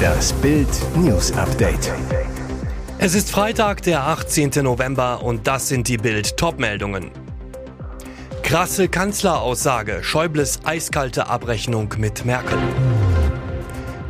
Das Bild News Update. Es ist Freitag, der 18. November und das sind die Bild Topmeldungen. Krasse Kanzleraussage, Schäubles eiskalte Abrechnung mit Merkel.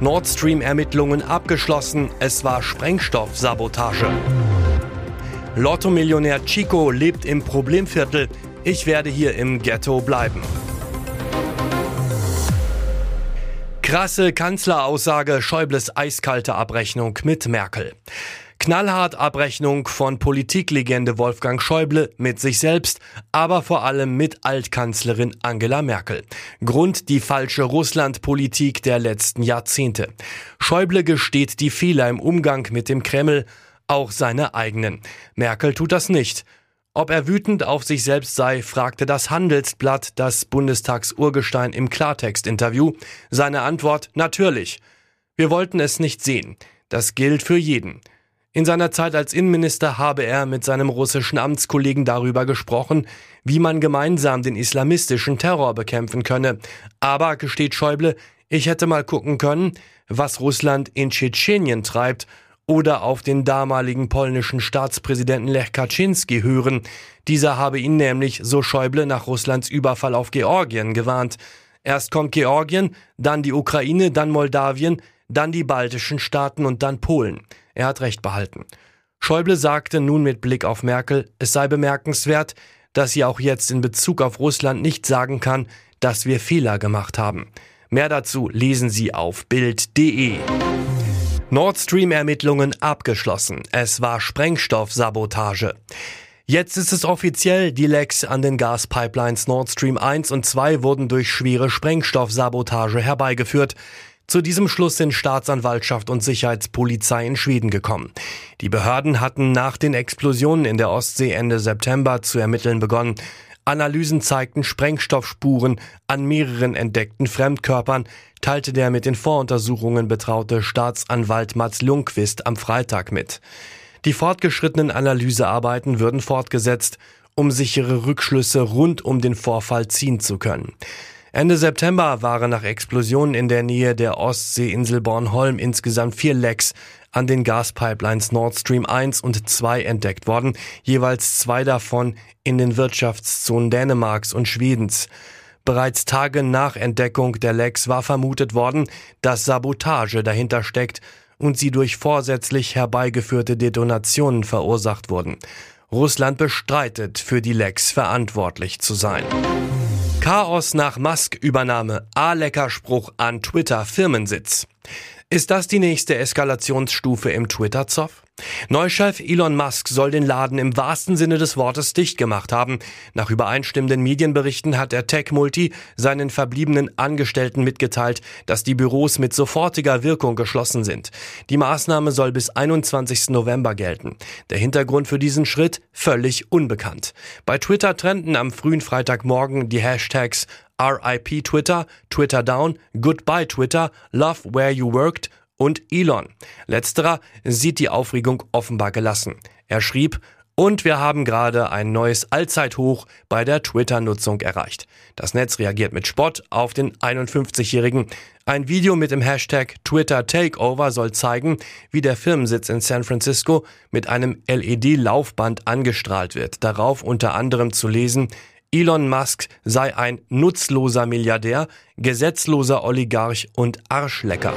Nord Stream Ermittlungen abgeschlossen, es war Sprengstoffsabotage. Lotto-Millionär Chico lebt im Problemviertel, ich werde hier im Ghetto bleiben. Krasse Kanzleraussage, Schäubles eiskalte Abrechnung mit Merkel. Knallhart Abrechnung von Politiklegende Wolfgang Schäuble mit sich selbst, aber vor allem mit Altkanzlerin Angela Merkel. Grund die falsche Russlandpolitik der letzten Jahrzehnte. Schäuble gesteht die Fehler im Umgang mit dem Kreml, auch seine eigenen. Merkel tut das nicht. Ob er wütend auf sich selbst sei, fragte das Handelsblatt das Bundestagsurgestein im Klartext-Interview. Seine Antwort natürlich. Wir wollten es nicht sehen. Das gilt für jeden. In seiner Zeit als Innenminister habe er mit seinem russischen Amtskollegen darüber gesprochen, wie man gemeinsam den islamistischen Terror bekämpfen könne. Aber, gesteht Schäuble, ich hätte mal gucken können, was Russland in Tschetschenien treibt oder auf den damaligen polnischen Staatspräsidenten Lech Kaczynski hören. Dieser habe ihn nämlich, so Schäuble, nach Russlands Überfall auf Georgien gewarnt. Erst kommt Georgien, dann die Ukraine, dann Moldawien, dann die baltischen Staaten und dann Polen. Er hat recht behalten. Schäuble sagte nun mit Blick auf Merkel, es sei bemerkenswert, dass sie auch jetzt in Bezug auf Russland nicht sagen kann, dass wir Fehler gemacht haben. Mehr dazu lesen Sie auf Bild.de. Nord Stream-Ermittlungen abgeschlossen. Es war Sprengstoffsabotage. Jetzt ist es offiziell, die Lecks an den Gaspipelines Nord Stream 1 und 2 wurden durch schwere Sprengstoffsabotage herbeigeführt. Zu diesem Schluss sind Staatsanwaltschaft und Sicherheitspolizei in Schweden gekommen. Die Behörden hatten nach den Explosionen in der Ostsee Ende September zu ermitteln begonnen. Analysen zeigten Sprengstoffspuren an mehreren entdeckten Fremdkörpern, teilte der mit den Voruntersuchungen betraute Staatsanwalt Mats Lundqvist am Freitag mit. Die fortgeschrittenen Analysearbeiten würden fortgesetzt, um sichere Rückschlüsse rund um den Vorfall ziehen zu können. Ende September waren nach Explosionen in der Nähe der Ostseeinsel Bornholm insgesamt vier Lecks an den Gaspipelines Nord Stream 1 und 2 entdeckt worden, jeweils zwei davon in den Wirtschaftszonen Dänemarks und Schwedens. Bereits Tage nach Entdeckung der Lecks war vermutet worden, dass Sabotage dahinter steckt und sie durch vorsätzlich herbeigeführte Detonationen verursacht wurden. Russland bestreitet, für die Lecks verantwortlich zu sein. Chaos nach Musk-Übernahme. A-Lecker-Spruch an Twitter-Firmensitz. Ist das die nächste Eskalationsstufe im Twitter-Zoff? Neuchef Elon Musk soll den Laden im wahrsten Sinne des Wortes dicht gemacht haben. Nach übereinstimmenden Medienberichten hat der Tech-Multi seinen verbliebenen Angestellten mitgeteilt, dass die Büros mit sofortiger Wirkung geschlossen sind. Die Maßnahme soll bis 21. November gelten. Der Hintergrund für diesen Schritt völlig unbekannt. Bei Twitter trennten am frühen Freitagmorgen die Hashtags RIP Twitter, Twitter Down, Goodbye Twitter, Love Where You Worked und Elon. Letzterer sieht die Aufregung offenbar gelassen. Er schrieb, und wir haben gerade ein neues Allzeithoch bei der Twitter-Nutzung erreicht. Das Netz reagiert mit Spott auf den 51-Jährigen. Ein Video mit dem Hashtag Twitter Takeover soll zeigen, wie der Firmensitz in San Francisco mit einem LED-Laufband angestrahlt wird. Darauf unter anderem zu lesen, Elon Musk sei ein nutzloser Milliardär, gesetzloser Oligarch und Arschlecker.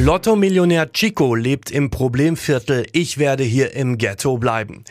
Lotto-Millionär Chico lebt im Problemviertel. Ich werde hier im Ghetto bleiben.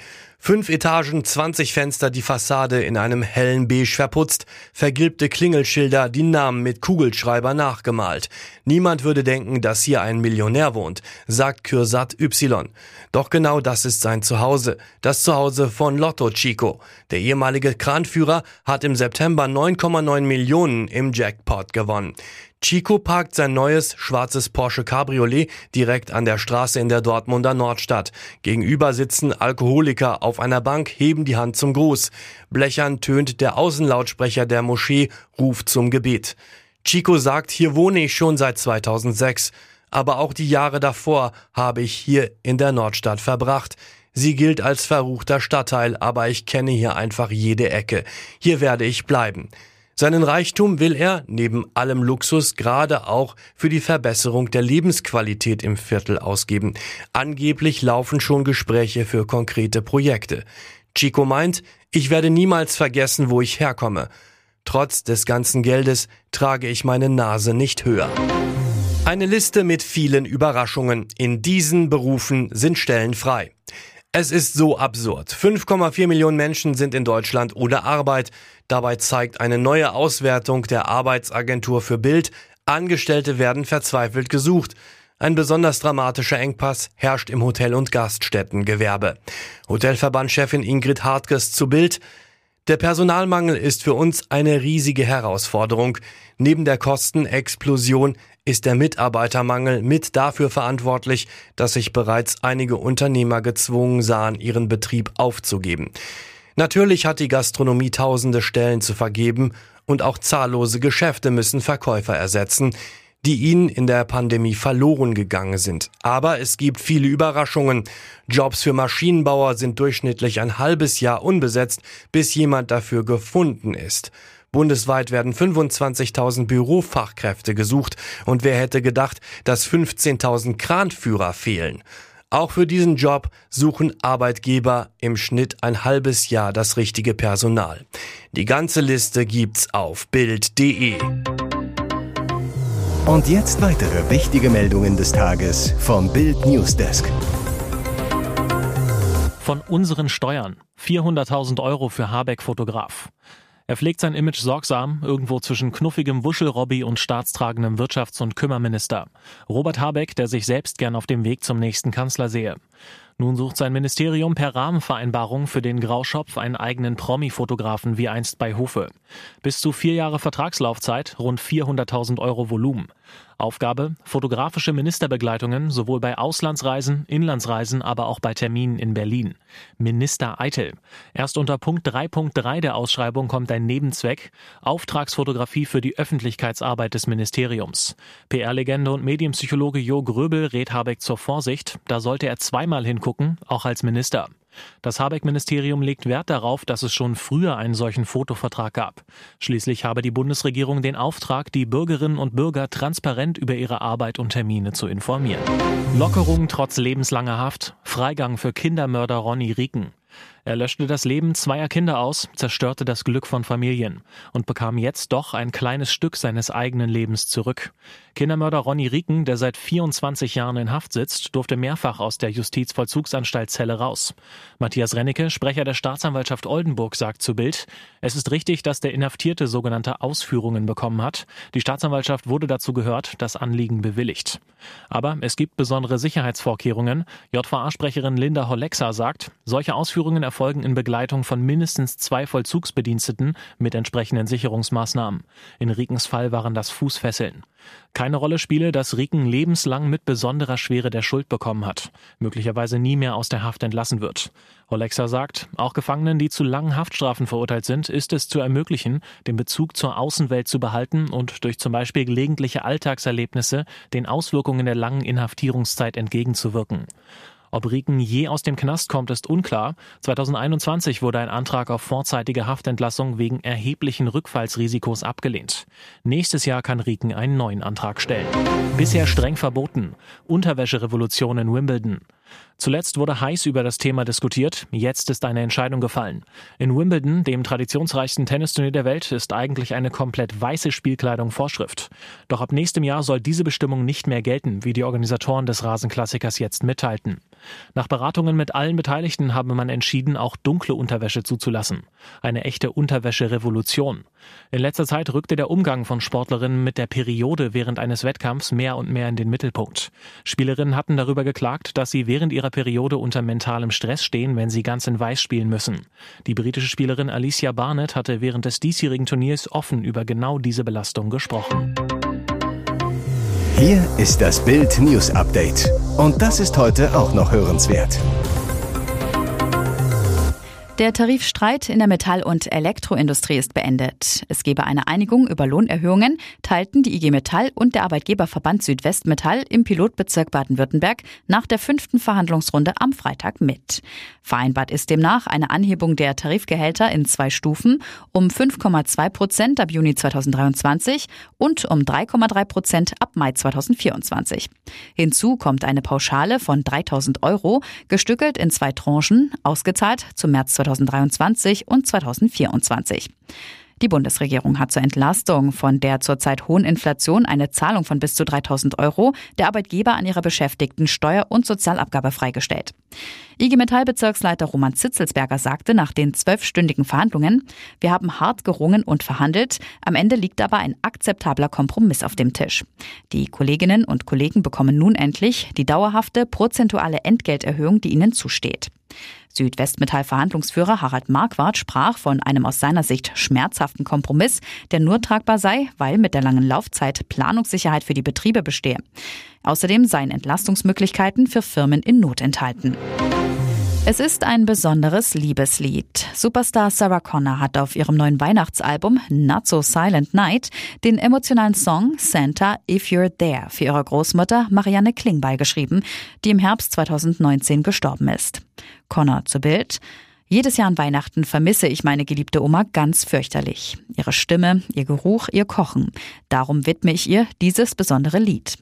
Fünf Etagen, 20 Fenster, die Fassade in einem hellen Beige verputzt, vergilbte Klingelschilder, die Namen mit Kugelschreiber nachgemalt. Niemand würde denken, dass hier ein Millionär wohnt, sagt Kürsat Y. Doch genau das ist sein Zuhause, das Zuhause von Lotto Chico. Der ehemalige Kranführer hat im September 9,9 Millionen im Jackpot gewonnen. Chico parkt sein neues schwarzes Porsche Cabriolet direkt an der Straße in der Dortmunder Nordstadt. Gegenüber sitzen Alkoholiker auf einer Bank, heben die Hand zum Gruß. Blechern tönt der Außenlautsprecher der Moschee, ruft zum Gebet. Chico sagt, hier wohne ich schon seit 2006. Aber auch die Jahre davor habe ich hier in der Nordstadt verbracht. Sie gilt als verruchter Stadtteil, aber ich kenne hier einfach jede Ecke. Hier werde ich bleiben. Seinen Reichtum will er neben allem Luxus gerade auch für die Verbesserung der Lebensqualität im Viertel ausgeben. Angeblich laufen schon Gespräche für konkrete Projekte. Chico meint, ich werde niemals vergessen, wo ich herkomme. Trotz des ganzen Geldes trage ich meine Nase nicht höher. Eine Liste mit vielen Überraschungen. In diesen Berufen sind Stellen frei. Es ist so absurd. 5,4 Millionen Menschen sind in Deutschland ohne Arbeit. Dabei zeigt eine neue Auswertung der Arbeitsagentur für Bild, Angestellte werden verzweifelt gesucht. Ein besonders dramatischer Engpass herrscht im Hotel- und Gaststättengewerbe. Hotelverbandchefin Ingrid Hartges zu Bild. Der Personalmangel ist für uns eine riesige Herausforderung. Neben der Kostenexplosion ist der Mitarbeitermangel mit dafür verantwortlich, dass sich bereits einige Unternehmer gezwungen sahen, ihren Betrieb aufzugeben. Natürlich hat die Gastronomie tausende Stellen zu vergeben und auch zahllose Geschäfte müssen Verkäufer ersetzen, die ihnen in der Pandemie verloren gegangen sind. Aber es gibt viele Überraschungen. Jobs für Maschinenbauer sind durchschnittlich ein halbes Jahr unbesetzt, bis jemand dafür gefunden ist. Bundesweit werden 25.000 Bürofachkräfte gesucht und wer hätte gedacht, dass 15.000 Kranführer fehlen. Auch für diesen Job suchen Arbeitgeber im Schnitt ein halbes Jahr das richtige Personal. Die ganze Liste gibt's auf Bild.de. Und jetzt weitere wichtige Meldungen des Tages vom Bild Newsdesk. Von unseren Steuern 400.000 Euro für Habeck Fotograf. Er pflegt sein Image sorgsam, irgendwo zwischen knuffigem Wuschelrobby und staatstragendem Wirtschafts- und Kümmerminister. Robert Habeck, der sich selbst gern auf dem Weg zum nächsten Kanzler sehe. Nun sucht sein Ministerium per Rahmenvereinbarung für den Grauschopf einen eigenen Promi-Fotografen wie einst bei Hofe. Bis zu vier Jahre Vertragslaufzeit, rund 400.000 Euro Volumen. Aufgabe, fotografische Ministerbegleitungen sowohl bei Auslandsreisen, Inlandsreisen, aber auch bei Terminen in Berlin. Minister Eitel. Erst unter Punkt 3.3 der Ausschreibung kommt ein Nebenzweck, Auftragsfotografie für die Öffentlichkeitsarbeit des Ministeriums. PR-Legende und Medienpsychologe Jo Gröbel rät Habeck zur Vorsicht, da sollte er zweimal hingucken, auch als Minister. Das Habeck-Ministerium legt Wert darauf, dass es schon früher einen solchen Fotovertrag gab. Schließlich habe die Bundesregierung den Auftrag, die Bürgerinnen und Bürger transparent über ihre Arbeit und Termine zu informieren. Lockerung trotz lebenslanger Haft, Freigang für Kindermörder Ronny Rieken. Er löschte das Leben zweier Kinder aus, zerstörte das Glück von Familien und bekam jetzt doch ein kleines Stück seines eigenen Lebens zurück. Kindermörder Ronny Rieken, der seit 24 Jahren in Haft sitzt, durfte mehrfach aus der Justizvollzugsanstalt Zelle raus. Matthias Rennecke, Sprecher der Staatsanwaltschaft Oldenburg, sagt zu Bild, es ist richtig, dass der Inhaftierte sogenannte Ausführungen bekommen hat. Die Staatsanwaltschaft wurde dazu gehört, das Anliegen bewilligt. Aber es gibt besondere Sicherheitsvorkehrungen. JVA-Sprecherin Linda Hollexa sagt, solche Ausführungen erfolgen in Begleitung von mindestens zwei Vollzugsbediensteten mit entsprechenden Sicherungsmaßnahmen. In Riekens Fall waren das Fußfesseln. Keine Rolle spiele, dass Rieken lebenslang mit besonderer Schwere der Schuld bekommen hat, möglicherweise nie mehr aus der Haft entlassen wird. Olexa sagt, auch Gefangenen, die zu langen Haftstrafen verurteilt sind, ist es zu ermöglichen, den Bezug zur Außenwelt zu behalten und durch zum Beispiel gelegentliche Alltagserlebnisse den Auswirkungen der langen Inhaftierungszeit entgegenzuwirken. Ob Rieken je aus dem Knast kommt, ist unklar. 2021 wurde ein Antrag auf vorzeitige Haftentlassung wegen erheblichen Rückfallsrisikos abgelehnt. Nächstes Jahr kann Rieken einen neuen Antrag stellen. Bisher streng verboten. Unterwäscherevolution in Wimbledon. Zuletzt wurde heiß über das Thema diskutiert, jetzt ist eine Entscheidung gefallen. In Wimbledon, dem traditionsreichsten Tennisturnier der Welt, ist eigentlich eine komplett weiße Spielkleidung Vorschrift. Doch ab nächstem Jahr soll diese Bestimmung nicht mehr gelten, wie die Organisatoren des Rasenklassikers jetzt mitteilten. Nach Beratungen mit allen Beteiligten habe man entschieden, auch dunkle Unterwäsche zuzulassen. Eine echte Unterwäscherevolution. In letzter Zeit rückte der Umgang von Sportlerinnen mit der Periode während eines Wettkampfs mehr und mehr in den Mittelpunkt. Spielerinnen hatten darüber geklagt, dass sie während ihrer Periode unter mentalem Stress stehen, wenn sie ganz in Weiß spielen müssen. Die britische Spielerin Alicia Barnett hatte während des diesjährigen Turniers offen über genau diese Belastung gesprochen. Hier ist das Bild News Update. Und das ist heute auch noch hörenswert. Der Tarifstreit in der Metall- und Elektroindustrie ist beendet. Es gebe eine Einigung über Lohnerhöhungen, teilten die IG Metall und der Arbeitgeberverband Südwestmetall im Pilotbezirk Baden-Württemberg nach der fünften Verhandlungsrunde am Freitag mit. Vereinbart ist demnach eine Anhebung der Tarifgehälter in zwei Stufen um 5,2 Prozent ab Juni 2023 und um 3,3 Prozent ab Mai 2024. Hinzu kommt eine Pauschale von 3000 Euro, gestückelt in zwei Tranchen, ausgezahlt zum März 2023 2023 und 2024. Die Bundesregierung hat zur Entlastung von der zurzeit hohen Inflation eine Zahlung von bis zu 3000 Euro der Arbeitgeber an ihre Beschäftigten Steuer- und Sozialabgabe freigestellt. IG Metall-Bezirksleiter Roman Zitzelsberger sagte nach den zwölfstündigen Verhandlungen, wir haben hart gerungen und verhandelt, am Ende liegt aber ein akzeptabler Kompromiss auf dem Tisch. Die Kolleginnen und Kollegen bekommen nun endlich die dauerhafte prozentuale Entgelterhöhung, die ihnen zusteht. Südwestmetall-Verhandlungsführer Harald Marquardt sprach von einem aus seiner Sicht schmerzhaften Kompromiss, der nur tragbar sei, weil mit der langen Laufzeit Planungssicherheit für die Betriebe bestehe. Außerdem seien Entlastungsmöglichkeiten für Firmen in Not enthalten. Es ist ein besonderes Liebeslied. Superstar Sarah Connor hat auf ihrem neuen Weihnachtsalbum Not So Silent Night den emotionalen Song Santa If You're There für ihre Großmutter Marianne Klingbeil geschrieben, die im Herbst 2019 gestorben ist. Connor zu Bild. Jedes Jahr an Weihnachten vermisse ich meine geliebte Oma ganz fürchterlich. Ihre Stimme, ihr Geruch, ihr Kochen. Darum widme ich ihr dieses besondere Lied.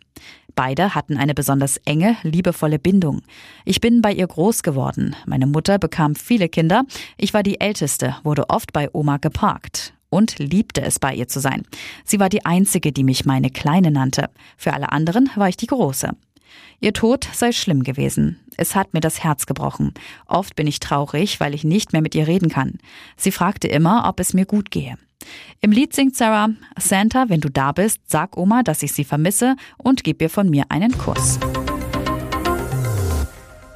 Beide hatten eine besonders enge, liebevolle Bindung. Ich bin bei ihr groß geworden. Meine Mutter bekam viele Kinder. Ich war die Älteste, wurde oft bei Oma geparkt und liebte es, bei ihr zu sein. Sie war die Einzige, die mich meine Kleine nannte. Für alle anderen war ich die Große. Ihr Tod sei schlimm gewesen. Es hat mir das Herz gebrochen. Oft bin ich traurig, weil ich nicht mehr mit ihr reden kann. Sie fragte immer, ob es mir gut gehe. Im Lied singt Sarah, Santa, wenn du da bist, sag Oma, dass ich sie vermisse und gib ihr von mir einen Kuss.